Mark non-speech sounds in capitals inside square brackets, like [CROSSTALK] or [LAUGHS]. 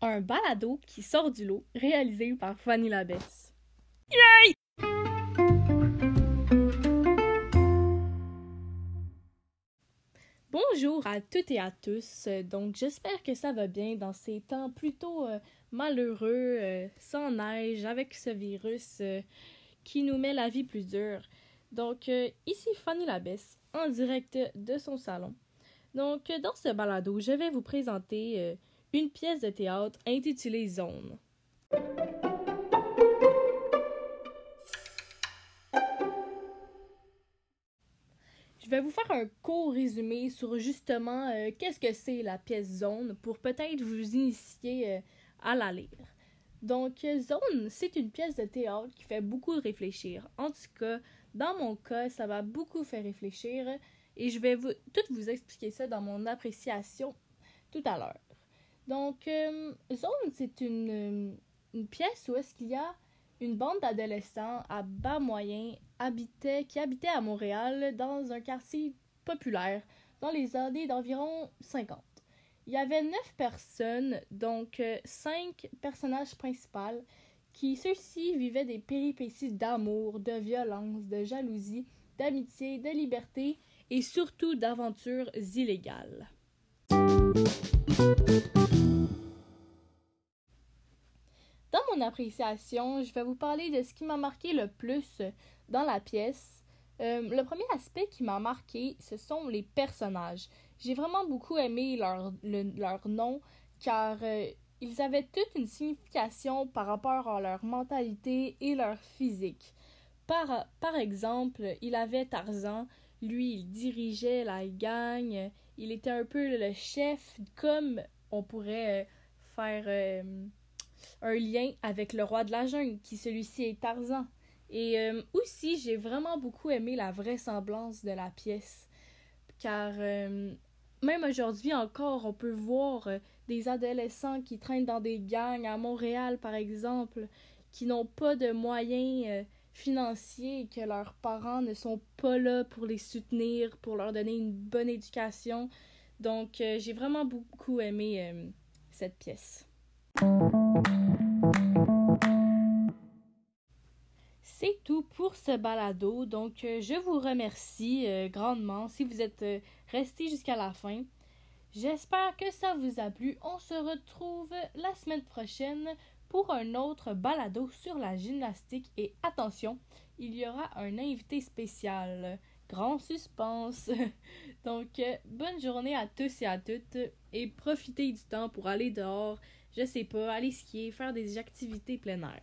un balado qui sort du lot, réalisé par Fanny Labesse. Yay! Bonjour à toutes et à tous. Donc, j'espère que ça va bien dans ces temps plutôt euh, malheureux, euh, sans neige, avec ce virus euh, qui nous met la vie plus dure. Donc, ici Fanny Labesse, en direct de son salon. Donc, dans ce balado, je vais vous présenter une pièce de théâtre intitulée Zone. Je vais vous faire un court résumé sur justement euh, qu'est-ce que c'est la pièce Zone pour peut-être vous initier euh, à la lire. Donc, Zone, c'est une pièce de théâtre qui fait beaucoup réfléchir. En tout cas, dans mon cas, ça m'a beaucoup fait réfléchir et je vais tout vous expliquer ça dans mon appréciation tout à l'heure. Donc, euh, Zone, c'est une, une, pièce où est-ce qu'il y a une bande d'adolescents à bas moyens habitait, qui habitaient à Montréal dans un quartier populaire dans les années d'environ 50. Il y avait neuf personnes, donc euh, cinq personnages principaux, qui ceux-ci vivaient des péripéties d'amour, de violence, de jalousie, d'amitié, de liberté et surtout d'aventures illégales. Dans mon appréciation, je vais vous parler de ce qui m'a marqué le plus dans la pièce. Euh, le premier aspect qui m'a marqué, ce sont les personnages. J'ai vraiment beaucoup aimé leur, leur nom car euh, ils avaient toute une signification par rapport à leur mentalité et leur physique. Par exemple, il avait Tarzan, lui il dirigeait la gang, il était un peu le chef, comme on pourrait euh, faire euh, un lien avec le roi de la jungle, qui celui-ci est Tarzan. Et euh, aussi, j'ai vraiment beaucoup aimé la vraisemblance de la pièce, car même aujourd'hui encore, on peut voir des adolescents qui traînent dans des gangs à Montréal, par exemple, qui n'ont pas de moyens financiers et que leurs parents ne sont pas là pour les soutenir, pour leur donner une bonne éducation. Donc, euh, j'ai vraiment beaucoup aimé euh, cette pièce. C'est tout pour ce balado. Donc, euh, je vous remercie grandement si vous êtes restés jusqu'à la fin. J'espère que ça vous a plu. On se retrouve la semaine prochaine pour un autre balado sur la gymnastique. Et attention, il y aura un invité spécial. Grand suspense. [LAUGHS] Donc, euh, bonne journée à tous et à toutes et profitez du temps pour aller dehors, je sais pas, aller skier, faire des activités plein air.